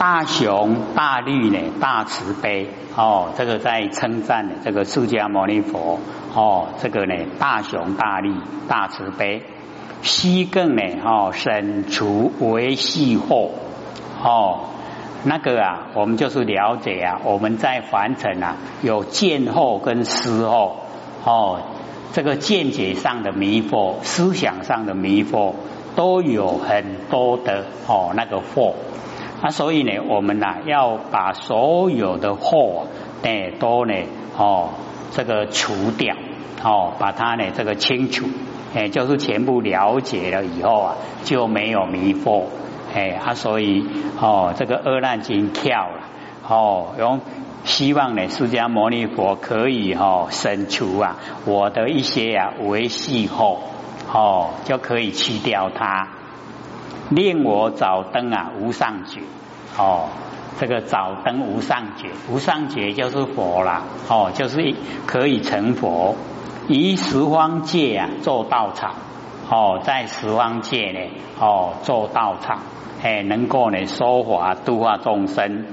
大雄大律呢，大慈悲哦，这个在称赞呢，这个释迦牟尼佛哦，这个呢大雄大律大慈悲，西更呢哦，省除为细后哦，那个啊，我们就是了解啊，我们在凡尘啊，有见后跟思后哦，这个见解上的迷惑，思想上的迷惑，都有很多的哦那个惑。啊，所以呢，我们呐要把所有的祸哎都呢哦这个除掉哦，把它呢这个清除哎，就是全部了解了以后啊，就没有迷惑哎啊，所以哦这个阿难经跳了哦，用希望呢释迦牟尼佛可以哦省除啊我的一些啊维系后哦就可以去掉它。令我早登啊无上觉。哦，这个早登无上觉，无上觉就是佛啦。哦，就是可以成佛。以十方界啊做道场。哦，在十方界呢哦做道场，哎能够呢说法度化众生，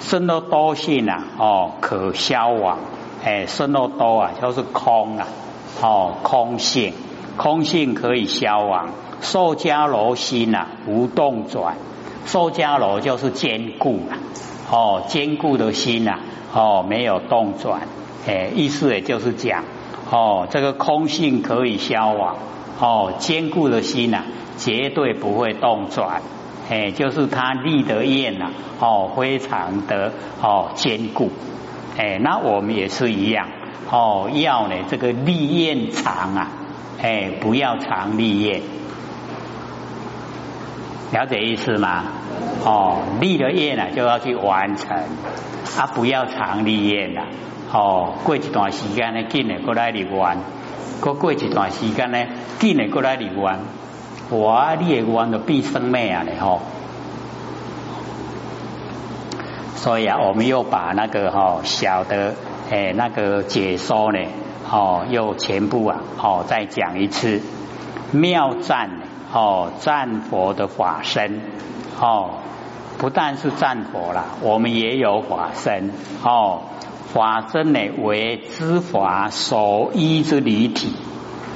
生多多性啊哦可消亡，哎生多多啊就是空啊。哦空性，空性可以消亡。受迦罗心呐，无动转。受迦罗就是坚固啊，哦，坚固的心呐，哦，没有动转。哎，意思也就是讲，哦，这个空性可以消亡，哦，坚固的心呐，绝对不会动转。哎，就是他立的业呐，哦，非常的哦坚固。哎，那我们也是一样，哦，要呢这个立业长啊，哎，不要长立业。了解意思吗？哦，立了业呢，就要去完成，啊，不要常立业了。哦，过一段时间呢，紧的过来立完，过过一段时间呢，紧的过来立完，哇，立完就必生灭啊！嘞吼，所以啊，我们又把那个哈小的诶那个解说呢，哦，又全部啊，哦，再讲一次妙赞。哦，战佛的法身哦，不但是战佛啦，我们也有法身哦。法身呢为知法所依之离体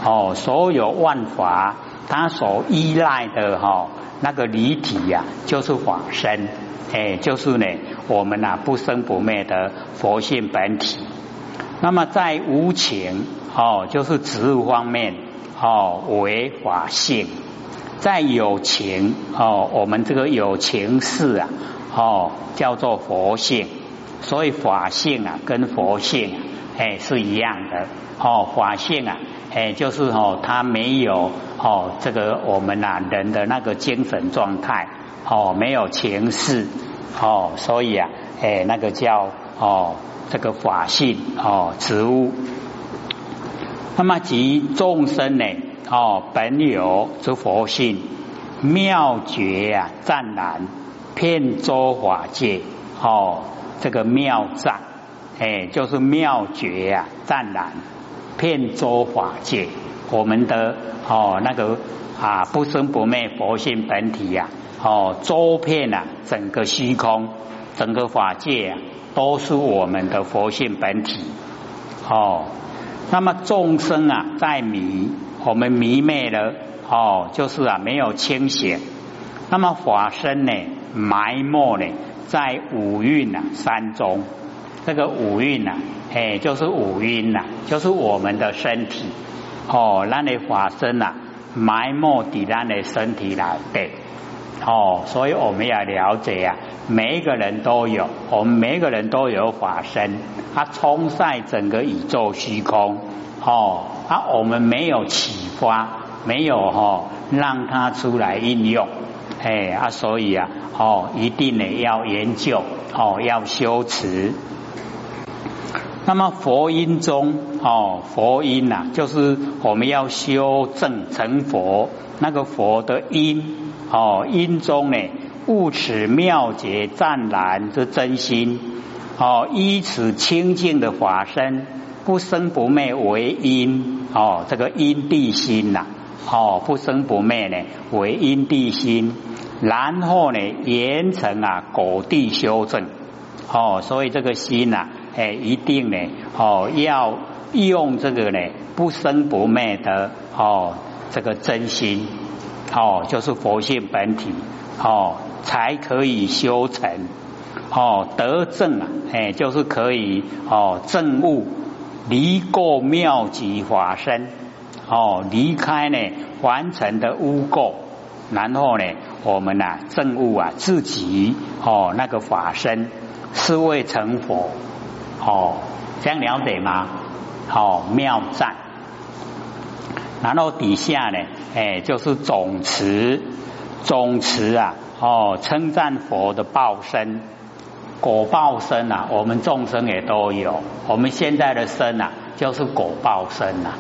哦，所有万法它所依赖的哈那个离体呀，就是法身哎，就是呢我们呐不生不灭的佛性本体。那么在无情哦，就是植物方面哦为法性。在有情哦，我们这个有情事啊，哦叫做佛性，所以法性啊跟佛性哎是一样的。哦，法性啊哎就是哦它没有哦这个我们呐人的那个精神状态哦没有情事。哦，所以啊哎那个叫哦这个法性哦植物，那么即众生呢？哦，本有之佛性妙绝啊，湛然遍周法界。哦，这个妙湛，哎，就是妙绝啊，湛然遍周法界。我们的哦，那个啊，不生不灭佛性本体呀，哦，周遍啊，整个虚空，整个法界啊，都是我们的佛性本体。哦，那么众生啊，在迷。我们迷昧了哦，就是啊没有清醒。那么法身呢，埋没呢在五蕴呐山中。这个五蕴呐，哎，就是五蕴呐，就是我们的身体哦。那你法身呐，埋没在咱的身体来对哦。所以我们要了解啊，每一个人都有，我们每一个人都有法身，它充塞整个宇宙虚空。哦，啊，我们没有启发，没有哈，让他出来应用，哎啊，所以啊，哦，一定呢要研究，哦，要修持。那么佛音中，哦，佛音呐，就是我们要修正成佛，那个佛的音，哦，音中呢，悟此妙觉湛然之真心，哦，依此清净的法身。不生不灭为因哦，这个因地心呐哦，不生不灭呢为因地心，然后呢，严成啊果地修正，哦，所以这个心呐，哎，一定呢，哦，要用这个呢不生不灭的哦，这个真心，哦，就是佛性本体，哦，才可以修成，哦，得正啊，哎，就是可以哦证悟。离过妙极法身，哦，离开呢完成的污垢。然后呢，我们呐证悟啊自己哦那个法身是未成佛。哦，这样了解吗？哦妙赞，然后底下呢，哎就是总持。总持啊哦称赞佛的报身。果报身啊，我们众生也都有，我们现在的身啊就是果报身呐。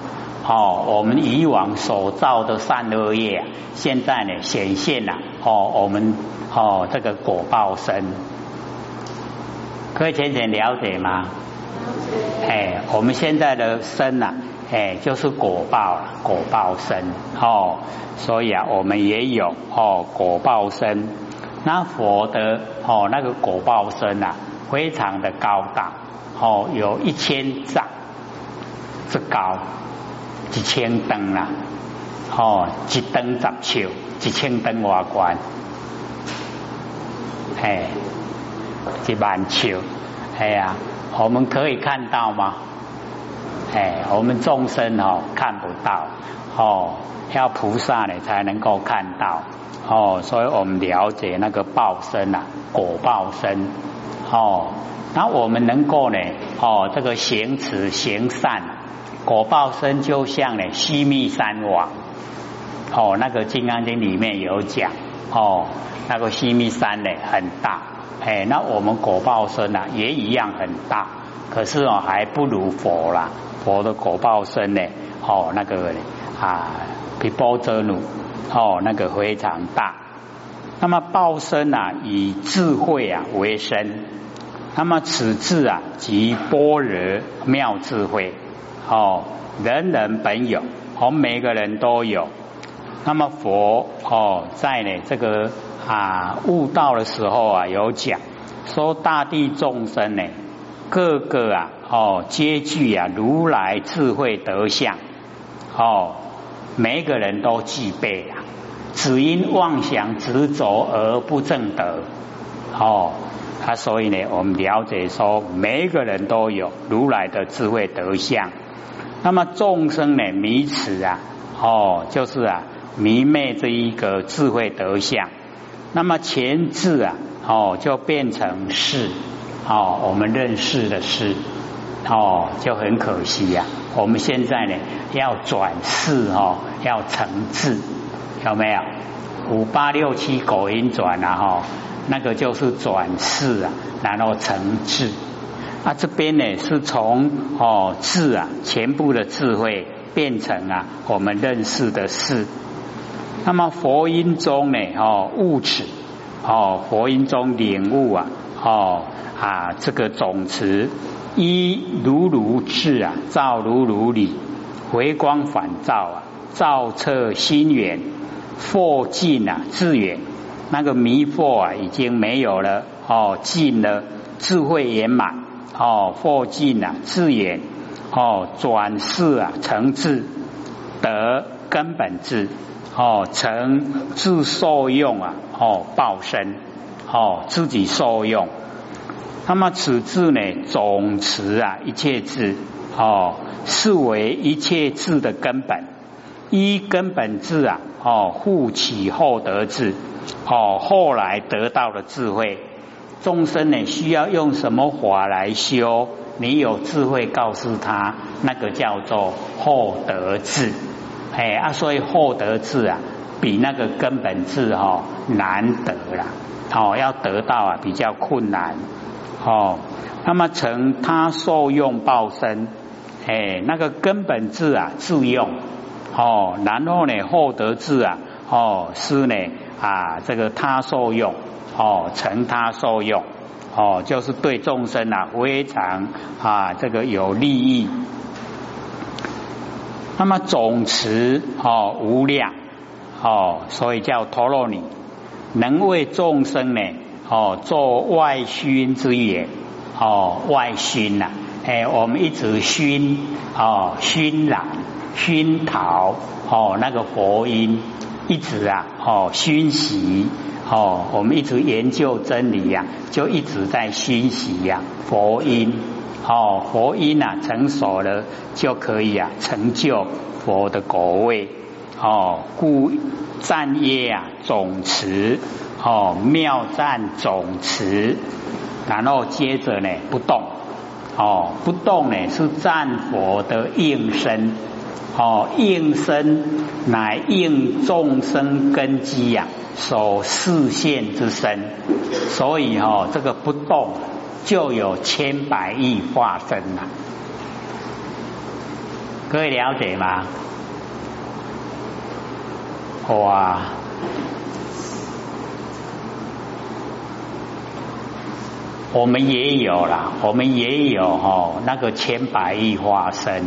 哦，我们以往所造的善恶业，现在呢显现了哦，我们哦这个果报身，各位浅浅了解吗？哎，我们现在的身呐，哎就是果报了，果报身哦，所以啊，我们也有哦果报身。那佛的哦那个果报身呐，非常的高大哦，有一千丈之高。一千灯啦，哦，一灯十尺，一千灯外观，哎，一万尺，哎呀，我们可以看到吗？哎，我们众生哦看不到，哦，要菩萨呢才能够看到，哦，所以我们了解那个报身啊，果报身，哦，那我们能够呢，哦，这个行慈行善。果报身就像呢西密山王。哦，那个金刚经里面有讲哦，那个西密山呢很大，哎，那我们果报身呢也一样很大，可是哦还不如佛啦，佛的果报身呢哦那个啊比波遮努。哦那个非常大，那么报身啊以智慧啊为身，那么此智啊即般若妙智慧。哦，人人本有，我们每个人都有。那么佛哦，在呢这个啊悟道的时候啊，有讲说大地众生呢，个个啊哦皆具啊如来智慧德相哦，每个人都具备啊，只因妄想执着而不正德哦。他所以呢，我们了解说，每一个人都有如来的智慧德相。那么众生呢迷此啊，哦，就是啊迷昧这一个智慧德相。那么前置啊，哦，就变成是，哦，我们认识的是，哦，就很可惜呀。我们现在呢要转世哦，要成智，有没有？五八六七狗音转啊，哈，那个就是转世啊，然后成智。啊，这边呢是从哦智啊，全部的智慧变成啊我们认识的事。那么佛音中呢，哦悟此，哦佛音中领悟啊，哦啊这个总持一如如智啊，照如如理，回光返照啊，照彻心源，惑尽啊智远，那个迷惑啊已经没有了，哦尽了智慧圆满。哦，佛尽啊，智眼哦，转世啊，成智得根本智哦，成自受用啊，哦，报身哦，自己受用。那么此字呢，总持啊，一切字哦，是为一切字的根本。一根本字啊，哦，护起后得智哦，后来得到的智慧。众生呢，需要用什么法来修？你有智慧告诉他，那个叫做获得智。哎啊，所以获得智啊，比那个根本智哈难得啦。哦，要得到啊，比较困难。哦，那么成他受用报身，哎，那个根本智啊，自用。哦，然后呢，获得智啊，哦，是呢啊，这个他受用。哦，成他受用，哦，就是对众生啊非常啊这个有利益。那么总持哦无量哦，所以叫陀罗尼。能为众生呢，哦，做外熏之言，哦，外熏呐，哎，我们一直熏，哦，熏染、熏陶，哦，那个佛音，一直啊，哦，熏习，哦，我们一直研究真理呀，就一直在熏习呀，佛音，哦，佛音啊，成熟了就可以啊，成就佛的果位。哦，故赞业啊，总持哦，妙赞总持，然后接着呢，不动哦，不动呢是战佛的应身哦，应身乃应众生根基呀，所视现之身，所以哈，这个不动就有千百亿化身呐，各位了解吗？哇！我们也有啦，我们也有哦，那个千百亿化身，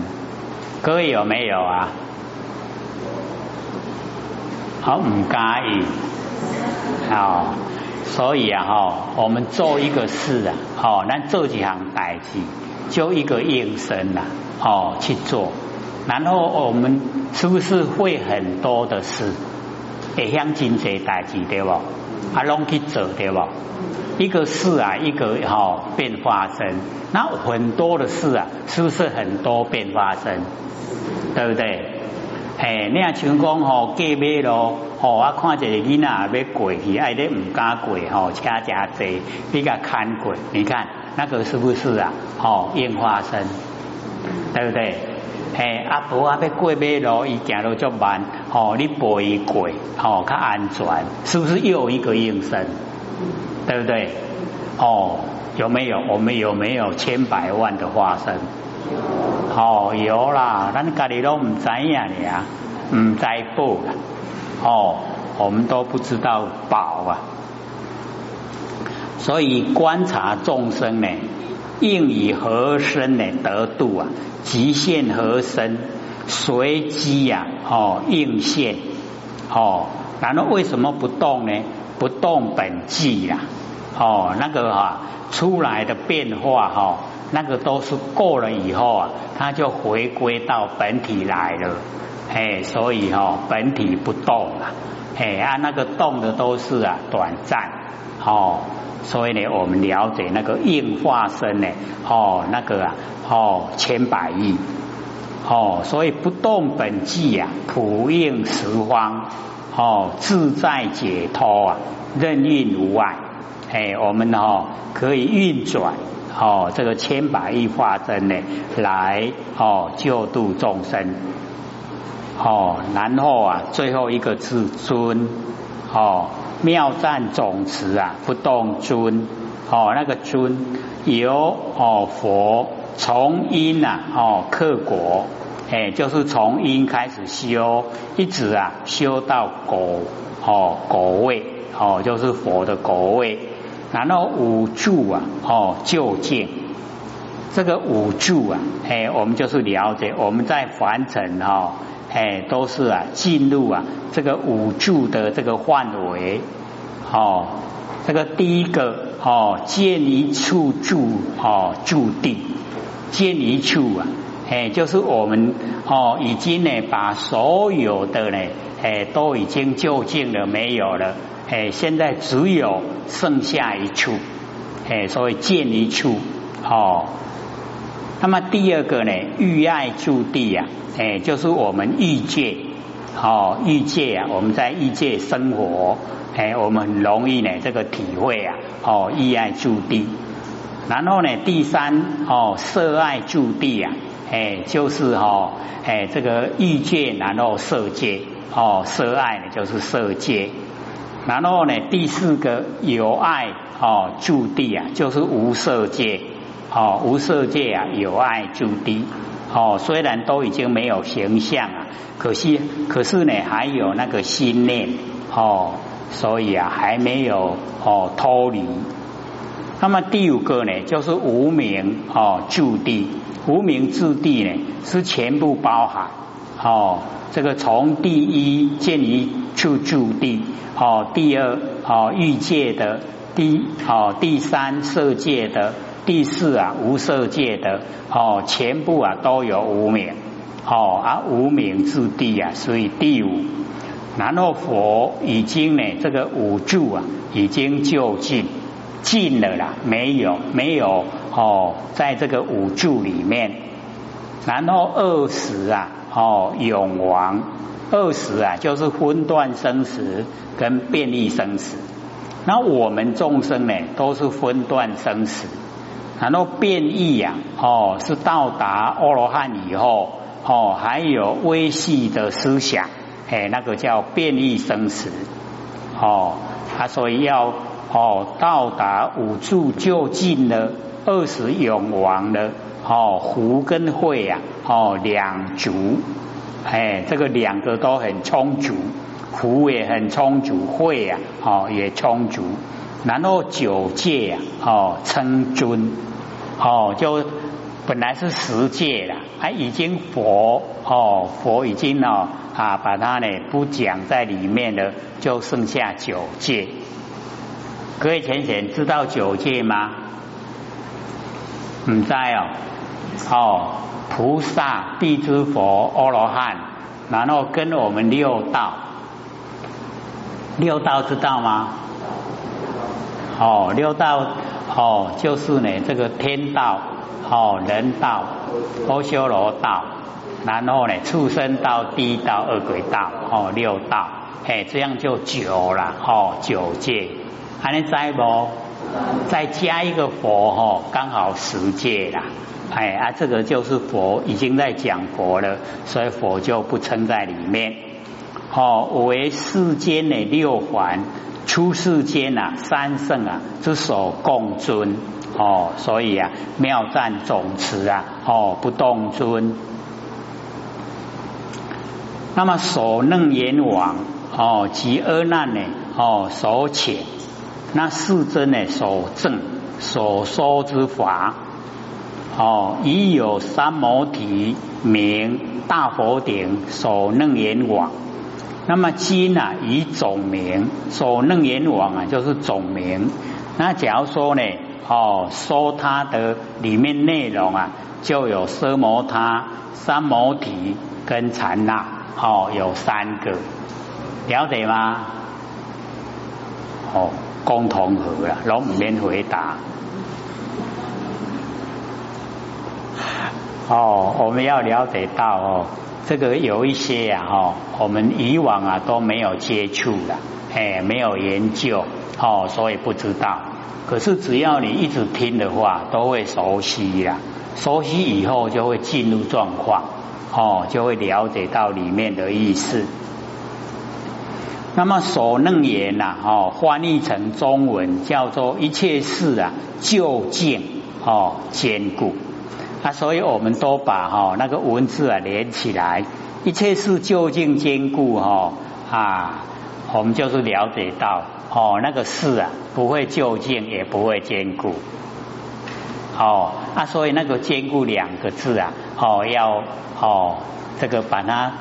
各位有没有啊？好，唔介意，好，所以啊，哈，我们做一个事啊，哦，那做几行代志，就一个应声呐，哦，去做。然后我们是不是会很多的事，会向真济代志对不？啊，拢去做对不？一个事啊，一个哈变发生，那很多的事啊，是不是很多变发生？对不对？哎，你像像讲吼，过马路，吼啊，看一个囡仔要过去，哎，你唔敢过，吼，车加济，你甲看过，你看那个是不是啊？吼，变化生，对不对？嘿，阿婆阿要过马路，伊行路足慢，哦，你陪伊过，哦，较安全，是不是又一个应声？对不对？哦，有没有？我们有没有千百万的化身？哦，有啦，咱家里都唔知呀，你啊，唔知报啦，哦，我们都不知道宝啊，所以观察众生呢。应以何身呢得度啊？极限何身？随机呀？哦，应现哦。然后为什么不动呢？不动本寂呀？哦，那个哈出来的变化哈，那个都是过了以后啊，它就回归到本体来了。哎，所以哈本体不动了。哎啊，那个动的都是啊短暂。哦。所以呢，我们了解那个应化身呢，哦，那个啊，哦，千百亿，哦，所以不动本际呀，普应十方，哦，自在解脱啊，任运无碍，哎，我们哦可以运转，哦，这个千百亿化身呢，来哦救度众生，哦，然后啊，最后一个至尊，哦。妙赞总持啊，不动尊哦，那个尊由哦佛从因呐哦克果，哎，就是从因开始修，一直啊修到果哦果位哦，就是佛的果位。然后五住啊哦就近，这个五住啊，哎，我们就是了解我们在凡尘哈。哎，都是啊，进入啊这个五住的这个范围，哦，这个第一个哦，见一处住哦住地，见一处啊，哎，就是我们哦已经呢把所有的呢哎都已经就近了没有了，哎，现在只有剩下一处，哎，所以见一处哦。那么第二个呢，欲爱住地呀，哎，就是我们欲界，哦，欲界啊，我们在欲界生活，哎，我们很容易呢这个体会啊，哦，欲爱住地。然后呢，第三哦，色爱住地啊，哎，就是哦，哎，这个欲界，然后色界，哦，色爱呢就是色界。然后呢，第四个有爱哦住地啊，就是无色界。哦，无色界啊，有爱住地。哦，虽然都已经没有形象啊，可惜可是呢，还有那个心念。哦，所以啊，还没有哦脱离。那么第五个呢，就是无名哦住地。无名住地呢，是全部包含。哦，这个从第一见于处住地，哦，第二哦欲界的，第哦第三色界的，第四啊无色界的，哦全部啊都有无名，哦而无名之地啊，所以第五。然后佛已经呢，这个五住啊，已经就近尽了啦，没有没有哦，在这个五住里面。然后二十啊，哦永亡，二十啊就是分段生死跟变异生死。那我们众生呢，都是分段生死。然后变异呀，哦是到达阿罗汉以后，哦还有微细的思想。哎，那个叫变异生死，哦，他所以要哦到达五住就近了，二十永王了，哦，福跟慧啊，哦两足，哎，这个两个都很充足，福也很充足，慧啊，哦也充足，然后九界啊，哦称尊，哦就本来是十界了，他已经佛，哦佛已经哦。啊，把它呢不讲在里面了，就剩下九界。各位浅浅知道九界吗？唔知哦，哦，菩萨、地之佛、阿罗汉，然后跟我们六道，六道知道吗？哦，六道哦，就是呢这个天道、哦人道、阿修罗道。然后呢，畜生道、地道、二鬼道，哦，六道，哎，这样就九了，哦，九界，还能再不？再加一个佛，哦，刚好十界了，哎啊，这个就是佛已经在讲佛了，所以佛就不称在里面。哦，为世间的六环，出世间啊，三圣啊之所共尊，哦，所以啊，妙赞总持啊，哦，不动尊。那么所能阎王哦及阿难呢哦所遣那世尊呢所证所说之法哦已有三摩提名大佛顶所楞严王那么今啊以总名所楞严王啊就是总名那假如说呢哦说它的里面内容啊就有奢摩他三摩提跟禅那。哦，有三个，了解吗？哦，共同和了，拢唔免回答。哦，我们要了解到哦，这个有一些呀，哈，我们以往啊都没有接触的，哎，没有研究，哦，所以不知道。可是只要你一直听的话，都会熟悉呀，熟悉以后就会进入状况。哦，就会了解到里面的意思。那么所能言呐，哦，翻译成中文叫做一切事啊，就近哦，坚固啊，所以我们都把哈那个文字啊连起来，一切事就近坚固哈啊，我们就是了解到哦，那个事啊不会就近，也不会坚固。哦，啊，所以那个坚固两个字啊，哦，要哦，这个把它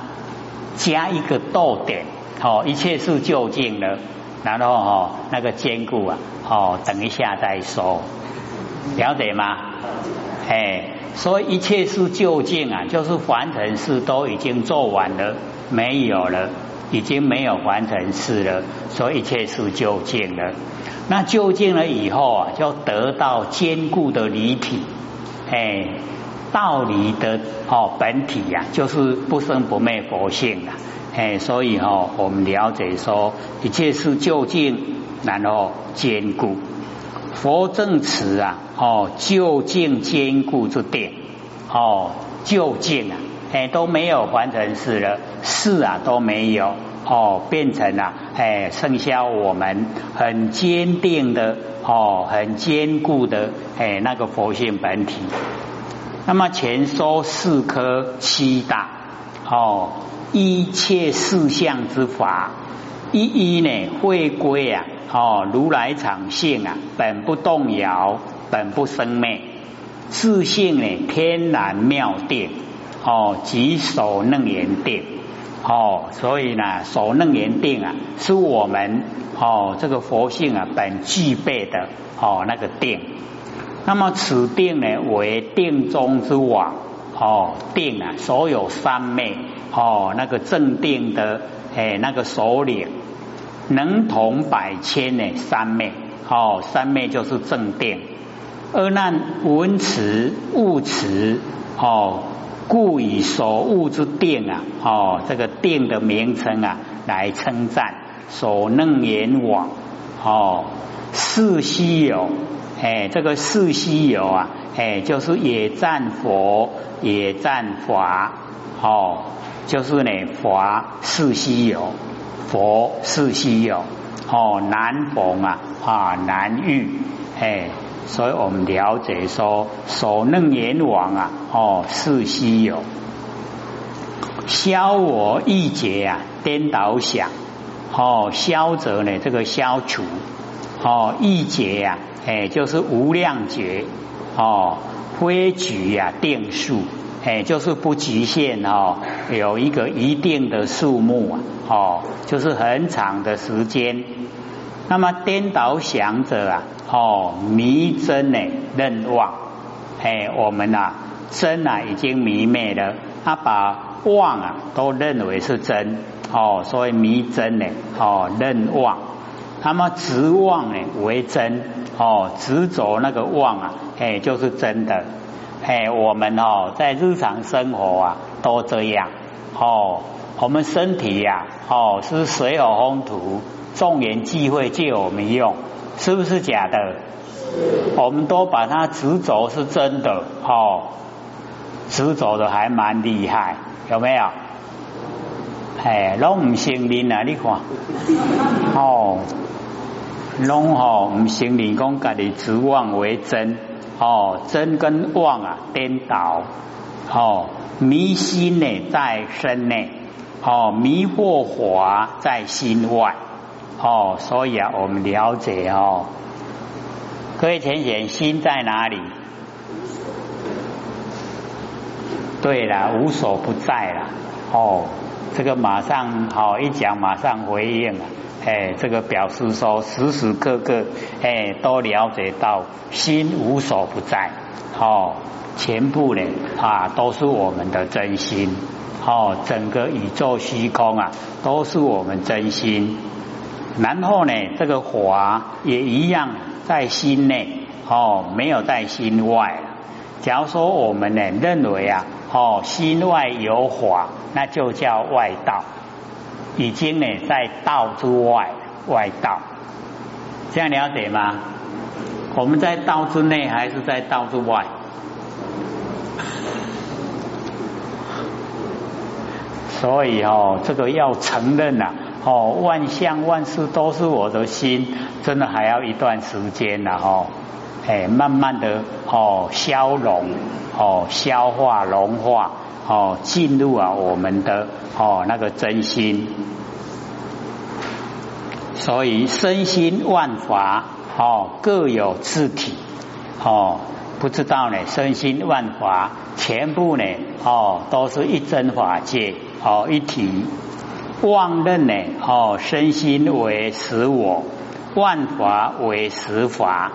加一个逗点，哦，一切是就近了，然后哦，那个坚固啊，哦，等一下再说，了解吗？哎，所以一切是就近啊，就是凡尘事都已经做完了，没有了。已经没有凡成事了，所以一切是究竟了。那究竟了以后啊，就得到坚固的离体，哎，道理的哦本体呀，就是不生不灭佛性了，哎，所以哈，我们了解说一切是究竟，然后坚固。佛正词啊，哦，究竟坚固之定，哦，究竟啊。哎，都没有完成事了，事啊都没有哦，变成了哎，剩下我们很坚定的哦，很坚固的哎那个佛性本体。那么前说四科七大哦，一切事相之法，一一呢会归啊哦，如来常性啊，本不动摇，本不生灭，自性呢天然妙定。哦，即手能言定，哦，所以呢，守楞严定啊，是我们哦这个佛性啊本具备的哦那个定。那么此定呢，为定中之王哦，定啊，所有三昧哦那个正定的哎那个首领，能同百千呢三昧哦，三昧就是正定。二难文词物词哦。故以所悟之定。啊，哦，这个定。的名称啊，来称赞所能言往哦，四西有，哎，这个四西有啊，哎，就是也赞佛，也赞法，哦，就是呢，法四西有，佛四西有，哦，难逢啊，啊，难遇，哎。所以我们了解说，所能阎王啊，哦，是稀有，消我一劫啊，颠倒想，哦，消则呢，这个消除，哦，一劫呀，哎，就是无量劫，哦，非举呀，定数，哎，就是不局限哦，有一个一定的数目啊，哦，就是很长的时间。那么颠倒想者啊。哦，迷真呢，认妄，哎，我们呐，真啊已经迷昧了，他把妄啊都认为是真，哦，所以迷真呢，哦，认妄，那么执妄呢为真，哦，执着那个妄啊，哎，就是真的，哎，我们哦，在日常生活啊都这样，哦，我们身体呀，哦，是水火风土，众缘聚会借我们用。是不是假的？我们都把它执着是真的，哦，执着的还蛮厉害，有没有？哎，拢唔承认啊！你看，哦，拢吼唔承认讲家己执妄为真，哦，真跟妄啊颠倒，哦，迷心呢在身内，哦，迷惑华在心外。哦，所以啊，我们了解哦，各位浅显，心在哪里？对了，无所不在了。哦，这个马上好一讲，马上回应了。哎，这个表示说，时时刻刻哎都了解到心无所不在。哦，全部呢啊都是我们的真心。哦，整个宇宙虚空啊都是我们真心。然后呢，这个法也一样在心内哦，没有在心外。假如说我们呢认为啊，哦，心外有法，那就叫外道，已经呢在道之外，外道。这样了解吗？我们在道之内还是在道之外？所以哦，这个要承认呐。哦，万象万事都是我的心，真的还要一段时间了哦，哎，慢慢的哦消融哦消化融化哦进入啊我们的哦那个真心，所以身心万法哦各有自体哦，不知道呢身心万法全部呢哦都是一真法界哦一体。妄认呢？哦，身心为实我，万法为实法。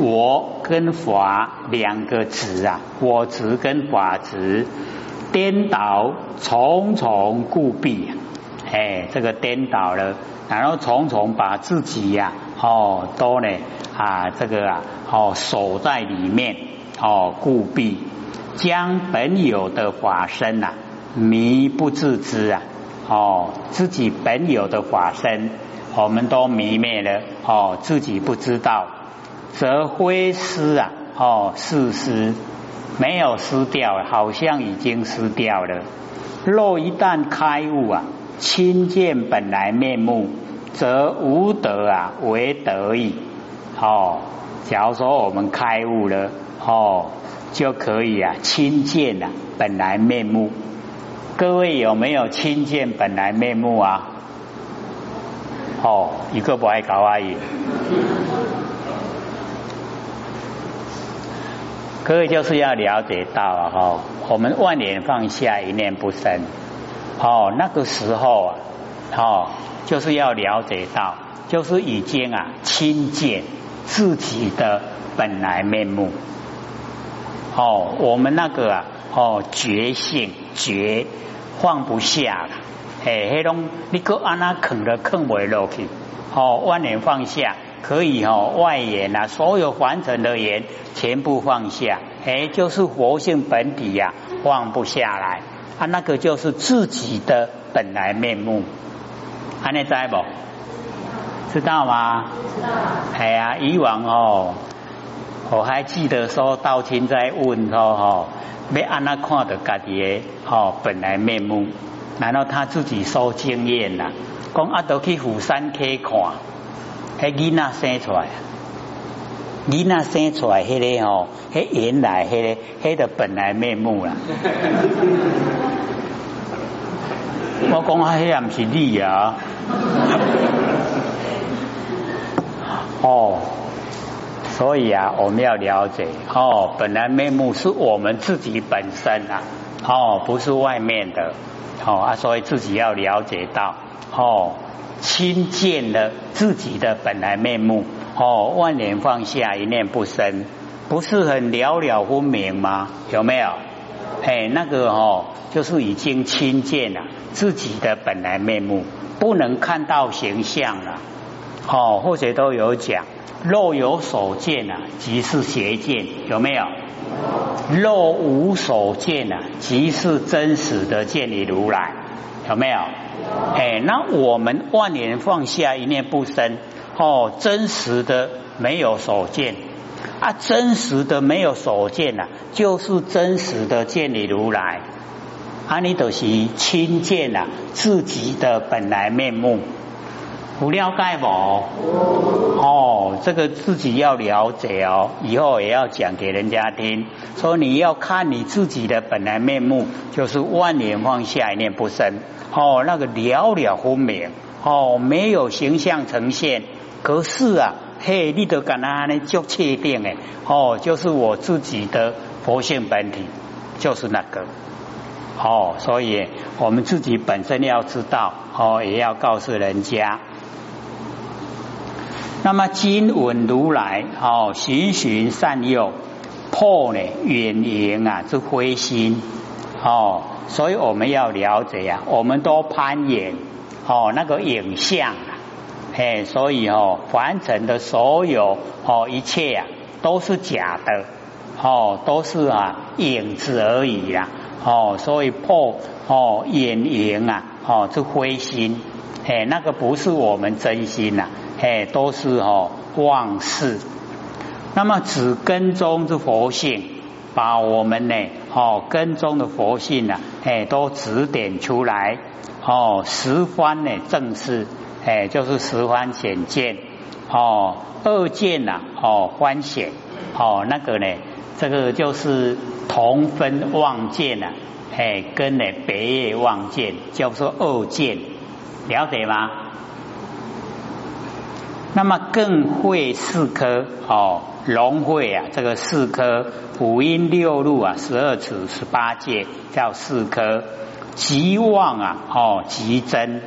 我跟法两个执啊，我执跟法执颠倒重重固蔽，哎，这个颠倒了，然后重重把自己呀，哦，都呢啊，这个啊，哦，锁在里面，哦，固蔽，将本有的法身呐，迷不自知啊。哦，自己本有的法身，我们都迷灭了。哦，自己不知道，则灰失啊。哦，是失，没有失掉，好像已经失掉了。若一旦开悟啊，亲见本来面目，则无德啊为得矣。哦，假如说我们开悟了，哦，就可以啊亲见了本来面目。各位有没有亲见本来面目啊？哦，一个不爱搞而已。各位就是要了解到啊，哈，我们万念放下，一念不生。哦，那个时候啊，哦，就是要了解到，就是已经啊亲见自己的本来面目。哦，我们那个啊，哦，觉性觉放不下了，哎，黑龙，你搁安那啃的啃不落去，哦，万年放下，可以哦，外缘啊，所有凡尘的缘全部放下，哎，就是佛性本体呀，放不下来，啊，那个就是自己的本来面目，安尼知不？知道吗？知道。哎呀，以往哦。我还记得说，道清在问说：“哈，要安那看到家己的哦本来面目？难道他自己受经验啦，讲啊，都去釜山去看，迄囡仔生出来，囡仔生出来，迄个哦，迄原来迄个迄个本来面目啦。我讲啊，迄也唔是你啊，哦。”所以啊，我们要了解哦，本来面目是我们自己本身啊，哦，不是外面的，哦啊，所以自己要了解到哦，亲见了自己的本来面目，哦，万念放下，一念不生，不是很了了分明吗？有没有？哎，那个哦，就是已经亲见了自己的本来面目，不能看到形象了，哦，或者都有讲。若有所见啊，即是邪见，有没有？若无所见啊，即是真实的见你如来，有没有？哎，那我们万年放下一念不生，哦，真实的没有所见啊，真实的没有所见呐，就是真实的见你如来，阿弥陀是亲见呐自己的本来面目。不了解不？哦，这个自己要了解哦，以后也要讲给人家听。说你要看你自己的本来面目，就是万年放下，一念不生。哦，那个了了分明，哦，没有形象呈现。可是啊，嘿，你都敢那呢就确定哎，哦，就是我自己的佛性本体，就是那个。哦，所以我们自己本身要知道，哦，也要告诉人家。那么今闻如来哦，循循善诱，破呢远迎啊之灰心。哦，所以我们要了解啊，我们都攀岩哦那个影像啊，哎，所以哦凡尘的所有哦一切啊都是假的。哦，都是啊影子而已啦哦，所以破哦远迎啊哦之灰心，嘿，那个不是我们真心呐。哎，都是哦妄事。那么指跟踪之佛性，把我们呢哦跟踪的佛性呢，哎都指点出来。哦，十方呢正是哎就是十方显见。哦，二见呐哦欢显。哦那个呢，这个就是同分望见呐。哎，跟呢别业望见，叫做二见，了解吗？那么更会四科哦，融会啊，这个四科五阴六路啊，十二尺十八界叫四科，极旺啊哦，极真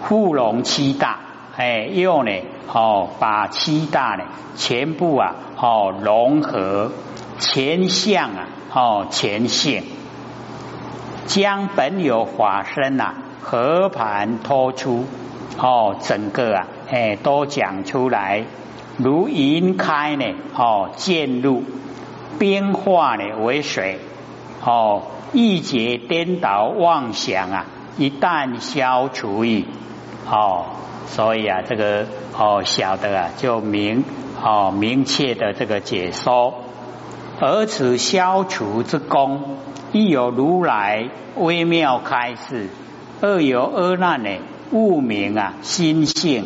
护龙七大，哎又呢哦，把七大呢全部啊哦融合前相啊哦前性，将本有法身呐和盘托出哦，整个啊。哎，都讲出来，如云开呢，哦，渐入变化呢为水，哦，一劫颠倒妄想啊，一旦消除矣，哦，所以啊，这个哦晓得啊，就明哦明确的这个解说，而此消除之功，一有如来微妙开示，二有阿难呢悟明啊心性。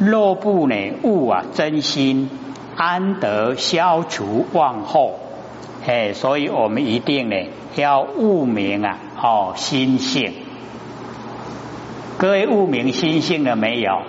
若不呢悟啊真心，安得消除妄后？嘿，所以我们一定呢要悟明啊哦心性。各位悟明心性了没有？